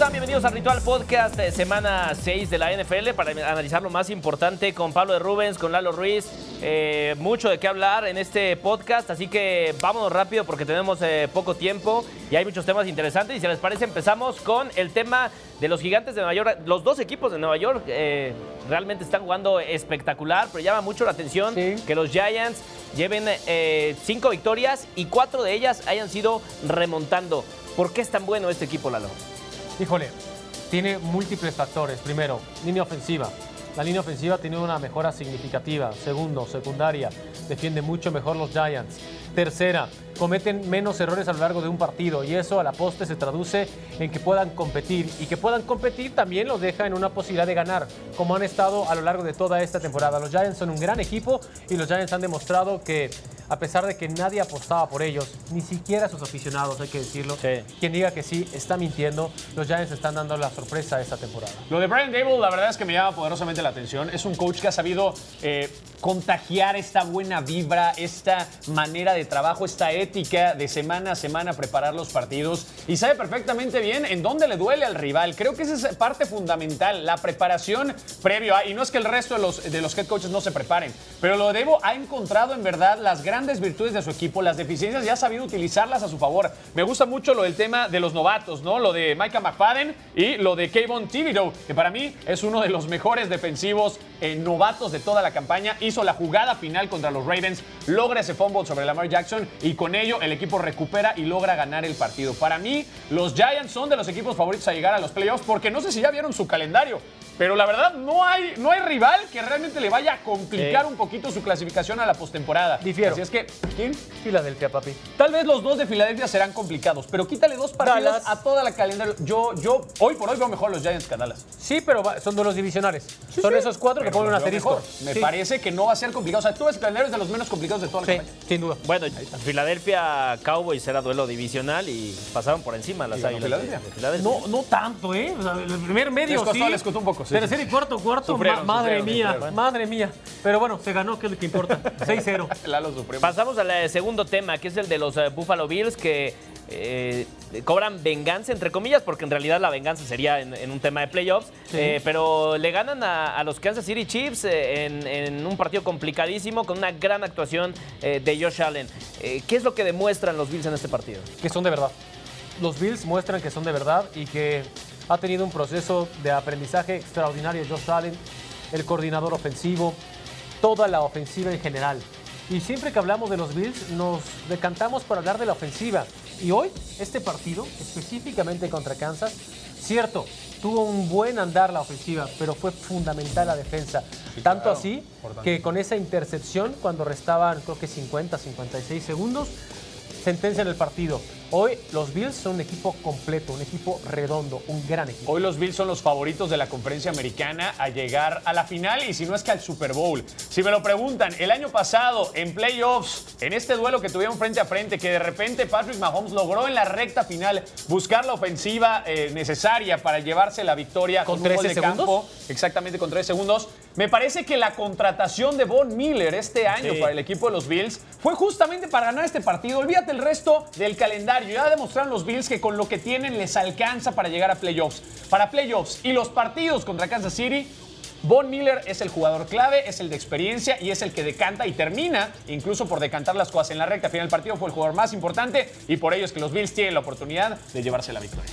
Están? Bienvenidos al Ritual Podcast, semana 6 de la NFL, para analizar lo más importante con Pablo de Rubens, con Lalo Ruiz. Eh, mucho de qué hablar en este podcast, así que vámonos rápido porque tenemos eh, poco tiempo y hay muchos temas interesantes. Y si les parece, empezamos con el tema de los gigantes de Nueva York. Los dos equipos de Nueva York eh, realmente están jugando espectacular, pero llama mucho la atención que los Giants lleven cinco victorias y cuatro de ellas hayan sido remontando. ¿Por qué es tan bueno este equipo, Lalo? Híjole, tiene múltiples factores. Primero, línea ofensiva. La línea ofensiva tiene una mejora significativa. Segundo, secundaria, defiende mucho mejor los Giants. Tercera, cometen menos errores a lo largo de un partido y eso a la poste se traduce en que puedan competir y que puedan competir también los deja en una posibilidad de ganar, como han estado a lo largo de toda esta temporada. Los Giants son un gran equipo y los Giants han demostrado que a pesar de que nadie apostaba por ellos, ni siquiera sus aficionados, hay que decirlo, Sí. quien diga que sí está mintiendo, los Giants están dando la sorpresa esta temporada. Lo de Brian Dable, la verdad es que me llama poderosamente la atención. Es un coach que ha sabido eh, contagiar esta buena vibra, esta manera de trabajo, esta ética de semana a semana preparar los partidos y sabe perfectamente bien en dónde le duele al rival. Creo que esa es parte fundamental, la preparación previo a, y no es que el resto de los, de los head coaches no se preparen, pero lo de Debo ha encontrado en verdad las grandes virtudes de su equipo, las deficiencias y ha sabido utilizarlas a su favor. Me gusta mucho lo del tema de los novatos, ¿no? Lo de Micah McFadden y lo de Kayvon Thibodeau, que para mí es uno de los mejores defensivos eh, novatos de toda la campaña. Hizo la jugada final contra los Ravens, logra ese fumble sobre Lamar Jackson y con ello el equipo recupera y logra ganar el partido. Para mí, los Giants son de los equipos favoritos a llegar a los playoffs porque no sé si ya vieron su calendario. Pero la verdad, no hay, no hay rival que realmente le vaya a complicar un poquito su clasificación a la postemporada. Difiero. Así es que, ¿quién? Filadelfia, papi. Tal vez los dos de Filadelfia serán complicados, pero quítale dos partidos Dallas. a toda la calendario. Yo, yo, hoy por hoy veo mejor los Giants que a Dallas. Sí, pero va- son duelos divisionales. son esos cuatro que ponen un asterisco. mejor. Me Sí. parece que no va a ser complicado. O sea, tú ves el calendario es de los menos complicados de toda la Sí, campaña. sin duda. Bueno, Filadelfia Cowboys era duelo divisional y pasaron por encima las águilas de- Filadelfia. de Filadelfia. No, no tanto, ¿eh? O sea, el primer medio Les costó, sí. les costó un poco, sí, Tercer sí, y cuarto, cuarto. Sufrieron, ma- madre sufrieron, mía, sufrieron. madre mía. Pero bueno, se ganó, que es lo que importa. 6-0. Lalo Supremo. Pasamos al eh, segundo tema, que es el de los eh, Buffalo Bills, que eh, cobran venganza, entre comillas, porque en realidad la venganza sería en, en un tema de playoffs, eh, pero le ganan a, a los Kansas City Chiefs eh, en, en un partido complicadísimo con una gran actuación eh, de Josh Allen. Eh, ¿Qué es lo que demuestran los Bills en este partido? que son de verdad. Los Bills muestran que son de verdad y que ha tenido un proceso de aprendizaje extraordinario Josh Allen, el coordinador ofensivo, toda la ofensiva en general. Y siempre que hablamos de los Bills nos decantamos por hablar de la ofensiva. Y hoy, este partido, específicamente contra Kansas, cierto, tuvo un buen andar la ofensiva, pero fue fundamental la defensa. Tanto claro, así importante. que con esa intercepción, cuando restaban creo que 50, 56 segundos, sentencian el partido. Hoy los Bills son un equipo completo, un equipo redondo, un gran equipo. Hoy los Bills son los favoritos de la conferencia americana a llegar a la final y si no es que al Super Bowl. Si me lo preguntan, el año pasado en playoffs, en este duelo que tuvieron frente a frente, que de repente Patrick Mahomes logró en la recta final buscar la ofensiva eh, necesaria para llevarse la victoria ¿Con un gol 13 de segundos? campo, exactamente con tres segundos. Me parece que la contratación de Von Miller este año Sí. para el equipo de los Bills fue justamente para ganar este partido. Olvídate el resto del calendario. Ya demostraron los Bills que con lo que tienen les alcanza para llegar a playoffs. Para playoffs y los partidos contra Kansas City, Von Miller es el jugador clave, es el de experiencia y es el que decanta y termina incluso por decantar las cosas en la recta final del partido. Fue el jugador más importante y por ello es que los Bills tienen la oportunidad de llevarse la victoria.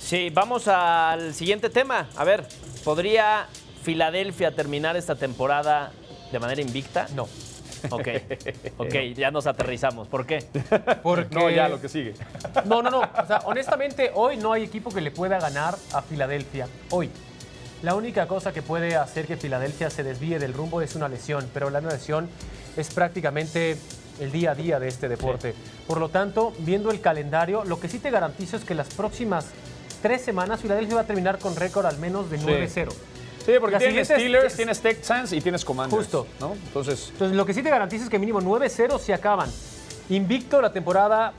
Sí, vamos al siguiente tema. A ver, ¿podría Filadelfia terminar esta temporada de manera invicta? No. Ok, ok, ya nos aterrizamos. ¿Por qué? Porque... No, ya lo que sigue. No, no, no. O sea, honestamente, hoy no hay equipo que le pueda ganar a Filadelfia. Hoy. La única cosa que puede hacer que Filadelfia se desvíe del rumbo es una lesión, pero la lesión es prácticamente el día a día de este deporte. Por lo tanto, viendo el calendario, lo que sí te garantizo es que las próximas tres semanas Filadelfia va a terminar con récord al menos de 9-0. Sí, porque Las tienes Steelers, tienes Texans y tienes Commanders. Justo. ¿no? Entonces, Entonces, lo que sí te garantiza es que mínimo 9-0 se acaban. Invicto la temporada,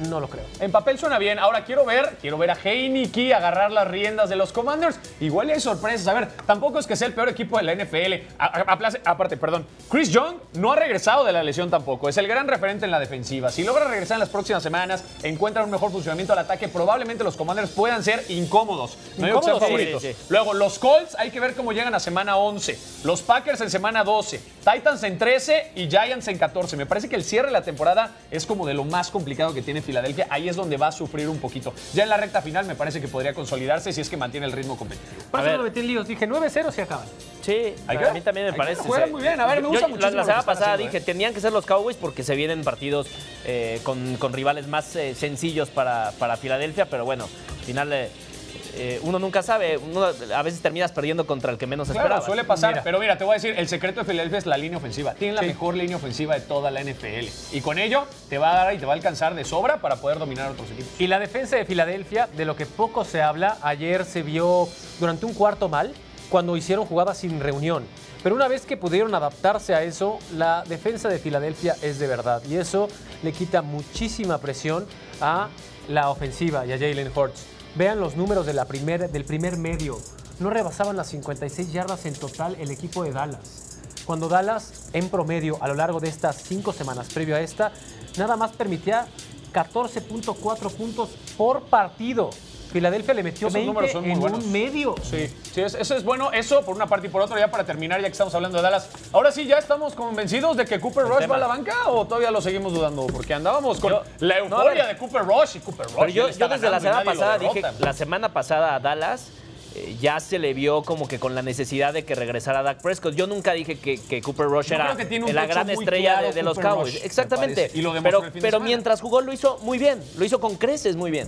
no lo creo. En papel suena bien. Ahora quiero ver, quiero ver a Heineke agarrar las riendas de los Commanders. Igual hay sorpresas. A ver, tampoco es que sea el peor equipo de la NFL. A- a- aplace- aparte, perdón. Chris Young no ha regresado de la lesión tampoco. Es el gran referente en la defensiva. Si logra regresar en las próximas semanas, encuentran un mejor funcionamiento al ataque, probablemente los Commanders puedan ser incómodos. No digo que sean Incómodos, sí, favoritos. sí, sí. Luego, los Colts, hay que ver cómo llegan a semana 11. Los Packers en semana 12. Titans en 13 y Giants en 14. Me parece que el cierre de la temporada es como de lo más complicado que tiene Filadelfia. Ahí es donde va a sufrir un poquito. Ya en la recta final me parece que podría consolidarse si es que mantiene el ritmo competitivo. Por eso me metí en líos. Dije 9-0 se acaban. Sí, Hay a mí también me parece. juegan muy bien. A ver, me Yo- gusta muchísimo La, la lo que semana pasada haciendo, dije, ¿eh? tenían que ser los Cowboys porque se vienen partidos eh, con, con rivales más eh, sencillos para, para Filadelfia, pero bueno, al final eh, eh, uno nunca sabe, uno a veces terminas perdiendo contra el que menos Claro, esperaba. suele pasar, Mira. pero mira, te voy a decir, el secreto de Filadelfia es la línea ofensiva. Tienen la mejor línea ofensiva de toda la NFL. Y con ello te va a dar y te va a alcanzar de sobra para poder dominar a otros equipos. Y la defensa de Filadelfia, de lo que poco se habla, ayer se vio durante un cuarto mal cuando hicieron jugadas sin reunión. Pero una vez que pudieron adaptarse a eso, la defensa de Filadelfia es de verdad. Y eso le quita muchísima presión a la ofensiva y a Jalen Hurts. Vean los números del primer medio. No rebasaban las 56 yardas en total el equipo de Dallas. Cuando Dallas, en promedio, a lo largo de estas cinco semanas previo a esta, nada más permitía 14.4 puntos por partido. Filadelfia le metió Esos 20 números son muy en buenos. un medio. Sí, sí, es- eso es bueno, eso por una parte y por otra, ya para terminar, ya que estamos hablando de Dallas. Ahora sí, ¿ya estamos convencidos de que Cooper Rush va a la banca o todavía lo seguimos dudando? Porque andábamos con Yo- la euforia de Cooper Rush y Cooper Rush. Pero yo, yo desde la semana pasada dije, la semana pasada a Dallas eh, ya se le vio como que con la necesidad de que regresara Dak Prescott. Yo nunca dije que, que Cooper Rush Yo era la gran estrella claro de, de los Cowboys. Rush, Exactamente. Y lo pero semana. mientras jugó lo hizo muy bien. Lo hizo con creces muy bien.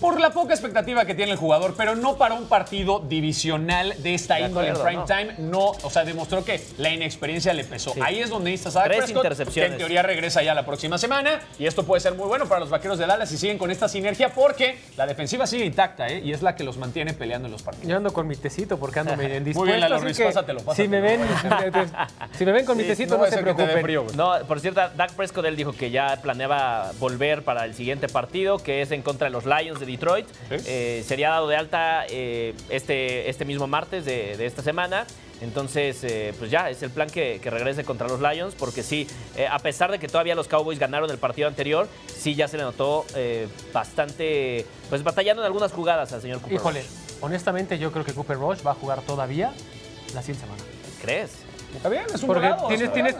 Por la poca expectativa que tiene el jugador, pero no para un partido divisional de esta De índole acuerdo, en prime time, no, o sea, demostró que la inexperiencia le pesó. Sí. Ahí es donde necesitas a Dak Tres Prescott, que intercepciones. en teoría regresa ya la próxima semana, y esto puede ser muy bueno para los vaqueros de Dallas si siguen con esta sinergia, porque la defensiva sigue intacta, ¿eh? y es la que los mantiene peleando en los partidos. Yo ando con mi tecito porque ando medio indispuesto. bien, Lalo Ruiz, que pásatelo, Si me ven, si me ven con mi tecito, no no, se que preocupen. frío. No, por cierto, Dak Prescott él dijo que ya planeaba volver para el siguiente partido, que es en contra de los Lions de Detroit. Sí. Eh, sería dado de alta eh, este, este mismo martes de, de esta semana. Entonces, eh, pues ya, es el plan que, que regrese contra los Lions, porque sí, eh, a pesar de que todavía los Cowboys ganaron el partido anterior, sí ya se le notó eh, bastante, pues batallando en algunas jugadas al señor Cooper. Híjole, Rush. honestamente yo creo que Cooper Rush va a jugar todavía la siguiente semana. ¿Crees? Está bien, es un Porque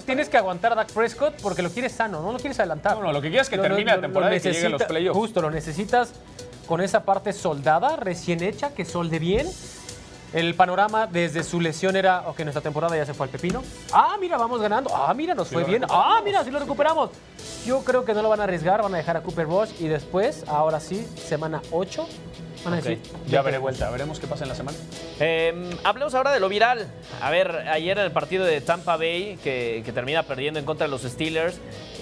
tienes, que aguantar a Dak Prescott porque lo quieres sano, no lo quieres adelantar. No, no, lo que quieres es que termine la temporada y que llegue a los playoffs. Justo, lo necesitas con esa parte soldada, recién hecha, que solde bien. El panorama desde su lesión era, ok, nuestra temporada ya se fue al pepino. Ah, mira, vamos ganando. Ah, mira, nos fue bien. Ah, mira, sí lo recuperamos. Yo creo que no lo van a arriesgar, van a dejar a Cooper Rush y después, ahora sí, semana 8, van a Ok. decir, Ya veremos, vuelta. veremos qué pasa en la semana. Eh, hablemos ahora de lo viral. A ver, ayer en el partido de Tampa Bay, que, que termina perdiendo en contra de los Steelers,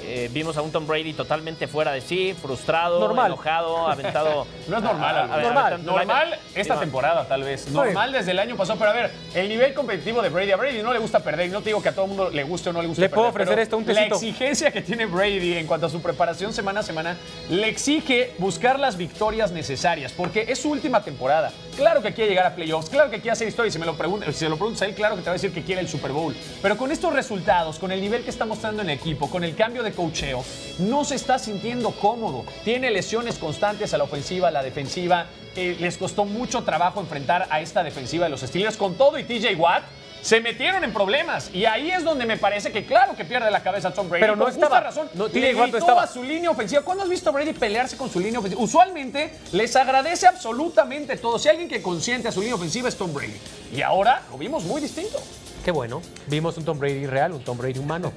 eh, vimos a un Tom Brady totalmente fuera de sí, frustrado, Normal. enojado, aventado. No es normal, a- a- Normal. Normal esta temporada, tal vez. Normal desde el año pasado. Pero a ver, el nivel competitivo de Brady. A Brady no le gusta perder. Y no te digo que a todo el mundo le guste o no le guste Le perder. puedo ofrecer esto, un La tecito. exigencia que tiene Brady en cuanto a su preparación semana a semana le exige buscar las victorias necesarias. Porque es su última temporada. Claro que quiere llegar a playoffs. Claro que quiere hacer historia. Y si me lo pregunta, si se lo preguntas a él, claro que te va a decir que quiere el Super Bowl. Pero con estos resultados, con el nivel que está mostrando en el equipo, con el cambio de cocheo, no se está sintiendo cómodo. Tiene lesiones constantes a la ofensiva, a la defensiva. Eh, les costó mucho trabajo enfrentar a esta defensiva de los Steelers con todo y TJ Watt. Se metieron en problemas y ahí es donde me parece que claro que pierde la cabeza Tom Brady. Pero no Con justa estaba. razón. No, le Watt no gritó estaba. a su línea ofensiva. ¿Cuándo has visto a Brady pelearse con su línea ofensiva? Usualmente les agradece absolutamente todo. Si alguien que consiente a su línea ofensiva es Tom Brady. Y ahora lo vimos muy distinto. Qué bueno. Vimos un Tom Brady real, un Tom Brady humano.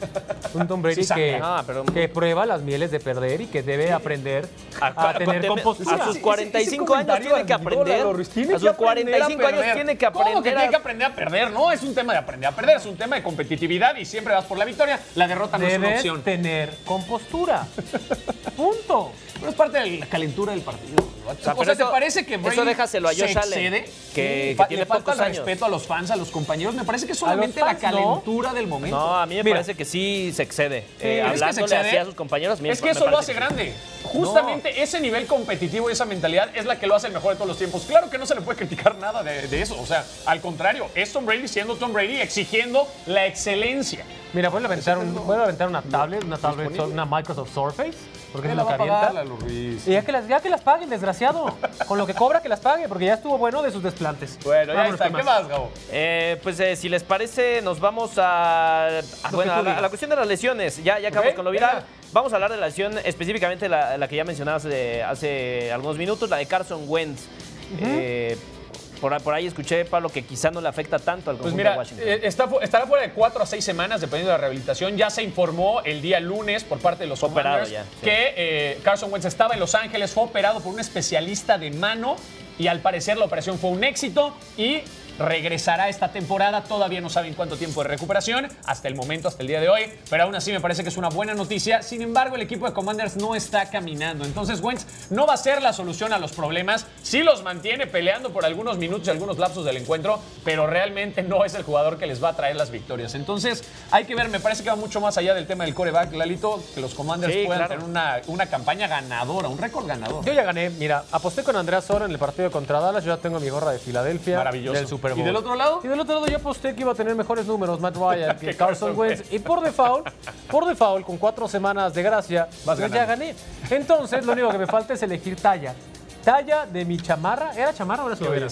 Un Tom Brady Sí, que, Ah, pero- que prueba las mieles de perder y que debe aprender a, A- tener a- compostura. a sus Ese- 45 ese años tiene que aprender. A sus aprender a 45 años tiene que ¿Cómo que aprender tiene que aprender a perder? No, es un tema de aprender a perder, es un tema de competitividad y siempre vas por la victoria. La derrota no es una opción. tener compostura. Punto. Pero es parte de la calentura del partido. O sea, sea, pero ¿te eso- parece que eso Brady déjaselo a se Josh Allen, que- Sí, que tiene le falta pocos el años. respeto a los fans, a los compañeros. Me parece que es A los solamente la fans, no. calentura del momento. No, a mí me Mira. parece que sí se excede. Eh, ¿Crees que se hablándole excede? así a sus compañeros. me- Es que eso lo hace que grande. Justamente ese nivel competitivo y esa mentalidad es la que lo hace el mejor de todos los tiempos. Claro que no se le puede criticar nada de, de eso. O sea, al contrario, es Tom Brady siendo Tom Brady exigiendo la excelencia. Mira, ¿puedo aventar, un, ¿puedo aventar una tablet, una tablet, una Microsoft Surface? Porque se lo calienta. Y ya que, las, ya que las paguen, desgraciado. Con lo que cobra, que las pague, porque ya estuvo bueno de sus desplantes. Bueno, ya Vámonos está. ¿Qué más, Gabo? Eh, pues eh, si les parece, nos vamos a, a- bueno, a, la, a la cuestión de las lesiones. Ya, ya acabamos con lo viral. venga. Vamos a hablar de la lesión específicamente la, la que ya mencionabas hace, hace algunos minutos, la de Carson Wentz. Eh, por, por ahí escuché, Pablo, que quizá no le afecta tanto al Pues conjunto mira, de Washington. eh, está, estará fuera de cuatro a seis semanas, dependiendo de la rehabilitación. Ya se informó el día lunes por parte de los Operado Commanders ya, sí. que eh, Carson Wentz estaba en Los Ángeles, fue operado por un especialista de mano y al parecer la operación fue un éxito y regresará esta temporada. Todavía no saben cuánto tiempo de recuperación hasta el momento, hasta el día de hoy, pero aún así me parece que es una buena noticia. Sin embargo, el equipo de Commanders no está caminando. Entonces, Wentz no va a ser la solución a los problemas. Sí los mantiene peleando por algunos minutos y algunos lapsos del encuentro, pero realmente no es el jugador que les va a traer las victorias. Entonces, hay que ver, me parece que va mucho más allá del tema del coreback, Lalito, que los Commanders Sí, puedan claro. tener una, una campaña ganadora, un récord ganador. Yo ya gané. Mira, aposté con Andreas Soro en el partido contra Dallas. Yo ya tengo mi gorra de Filadelfia. Maravilloso. Del Super ¿Y Bowl. del otro lado? Y del otro lado yo aposté que iba a tener mejores números Matt Ryan que Carson Wentz. Y por default, por default, con cuatro semanas de gracia, Vas yo ya gané. Entonces, lo único que me falta es elegir talla. Talla de mi chamarra. ¿Era chamarra o era sudadera?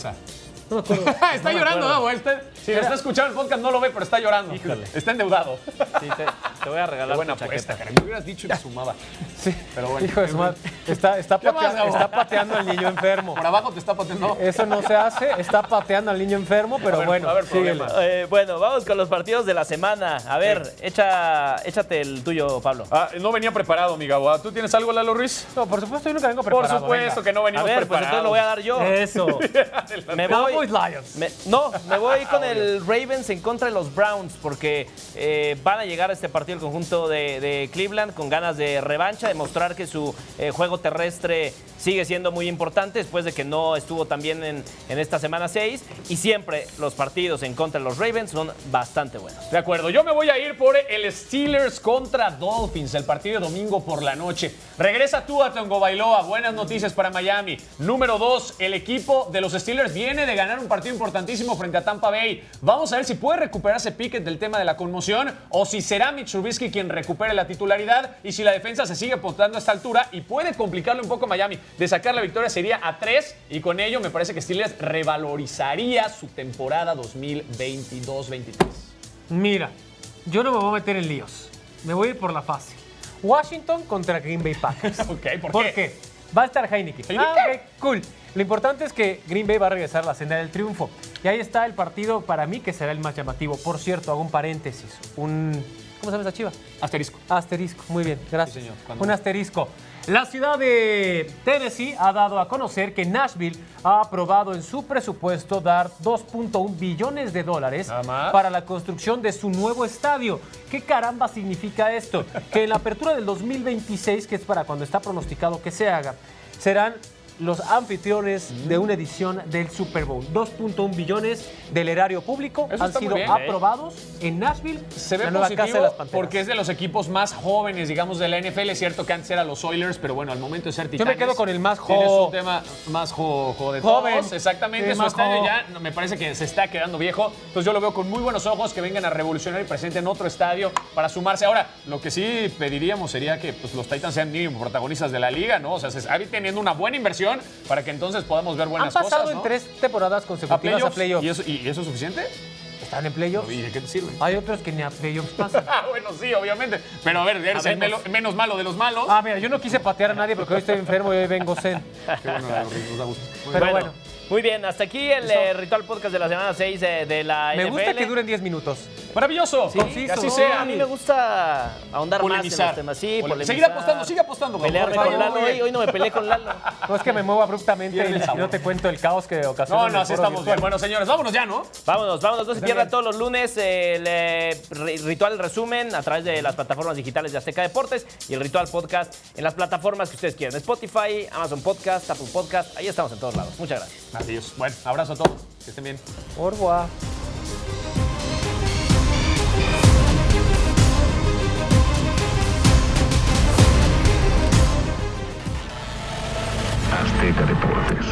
Belleza. No me acuerdo. está No llorando, acuerdo. Gabo. Está, si está escuchando el podcast, no lo ve, pero está llorando. Está endeudado. Sí, te, te voy a regalar buena tu apuesta, chaqueta. Me hubieras dicho y me sumaba. Sí. Pero bueno. Hijo de su madre. Está, está, ¿Qué más, patea- Gabo? está pateando al niño enfermo. Por abajo te está pateando. Eso no se hace. Está pateando al niño enfermo, pero A ver, bueno, a ver, síguele. Eh, bueno, vamos con los partidos de la semana. A ver, echa, échate el tuyo, Pablo. Ah, no venía preparado, mi Gabo. ¿Tú tienes algo, Lalo Ruiz? No, por supuesto, yo nunca vengo Por preparado. supuesto venga. que no A venimos ver, pues entonces lo voy a dar yo. Eso. Me voy, Lions. Me- no, me voy con el Ravens en contra de los Browns porque eh, van a llegar a este partido el conjunto de, de Cleveland con ganas de revancha, demostrar que su eh, juego terrestre sigue siendo muy importante después de que no estuvo tan bien en, en esta semana 6 y siempre los partidos en contra de los Ravens son bastante buenos. De acuerdo, yo me voy a ir por el Steelers contra Dolphins, el partido de domingo por la noche. Regresa tú a Tongo Bailoa, buenas noticias para Miami. Número dos, el equipo de los Steelers viene de ganar un partido importantísimo frente a Tampa Bay. Vamos a ver si puede recuperarse Pickett del tema de la conmoción o si será Mitch Trubisky quien recupere la titularidad y si la defensa se sigue apuntando a esta altura y puede complicarle un poco a Miami. De sacar la victoria sería a tres y con ello me parece que Steelers revalorizaría su temporada 2022-23. Mira, yo no me voy a meter en líos. Me voy a ir por la fácil. Washington contra Green Bay Packers. Ok, ¿por ¿Por qué? qué? Va a estar Heineken. ¿Heineken? Ah, ok, cool. Lo importante es que Green Bay va a regresar a la senda del triunfo. Y ahí está el partido para mí que será el más llamativo. Por cierto, hago un paréntesis. Un. ¿Cómo se llama esa chiva? Asterisco. Asterisco, muy bien, gracias. Sí, señor. Cuando- Un asterisco. La ciudad de Tennessee ha dado a conocer que Nashville ha aprobado en su presupuesto dar 2.1 billones de dólares para la construcción de su nuevo estadio. ¿Qué caramba significa esto? Que en la apertura del 2026, que es para cuando está pronosticado que se haga, serán los anfitriones Mm. de una edición del Super Bowl. 2.1 billones del erario público Eso han sido bien, ¿eh? aprobados en Nashville, Se ve la nueva positivo casa de las Panteras. porque es de los equipos más jóvenes, digamos, de la NFL. Es cierto que antes eran los Oilers, pero bueno, al momento de ser Yo me quedo con el más tienes jo- un tema más jo, jo de Joven. todos. Exactamente, Sí, su más estadio ya me parece que se está quedando viejo. Entonces yo lo veo con muy buenos ojos que vengan a revolucionar y presenten otro estadio para sumarse. Ahora, lo que sí pediríamos sería que pues, los Titans sean mínimo protagonistas de la liga, ¿no? O sea, se está teniendo una buena inversión para que entonces podamos ver Han buenas pasado cosas, en ¿no? tres temporadas consecutivas a playoffs. ¿Y, eso, ¿Y eso es suficiente? Están en playoffs. ¿Y de qué te sirve? Hay otros que ni a playoffs pasan. Ah, bueno, sí, obviamente. Pero a ver, eres el melo- menos malo de los malos. Ah, mira, yo no quise patear a nadie porque hoy estoy enfermo y hoy vengo zen. Qué bueno, nos da gusto. Pero Bueno. bueno, Muy bien, hasta aquí el eh, ritual podcast de la semana 6 de, de la Me NFL. gusta que duren 10 minutos. Maravilloso. Sí, que así no, sea. A mí me gusta ahondar más en Polemizar. los temas. Sí, Pole- polemizar. Seguir apostando, sigue apostando. Gabo. Pelearme con. Lalo. Hoy, hoy no me peleé con Lalo. No es que me muevo abruptamente Pierde el y sabor. no te cuento el caos que ocasiona. No, no, así estamos bien. Bueno, señores, vámonos ya, ¿no? Vámonos, vámonos, no se pierdan todos los lunes el eh, ri- ritual resumen a través de las plataformas digitales de Azteca Deportes y el ritual podcast en las plataformas que ustedes quieran. Spotify, Amazon Podcast, Apple Podcast, ahí estamos en todos lados. Muchas gracias. Adiós. Bueno, abrazo a todos. Que estén bien. Au revoir. Azteca Deportes.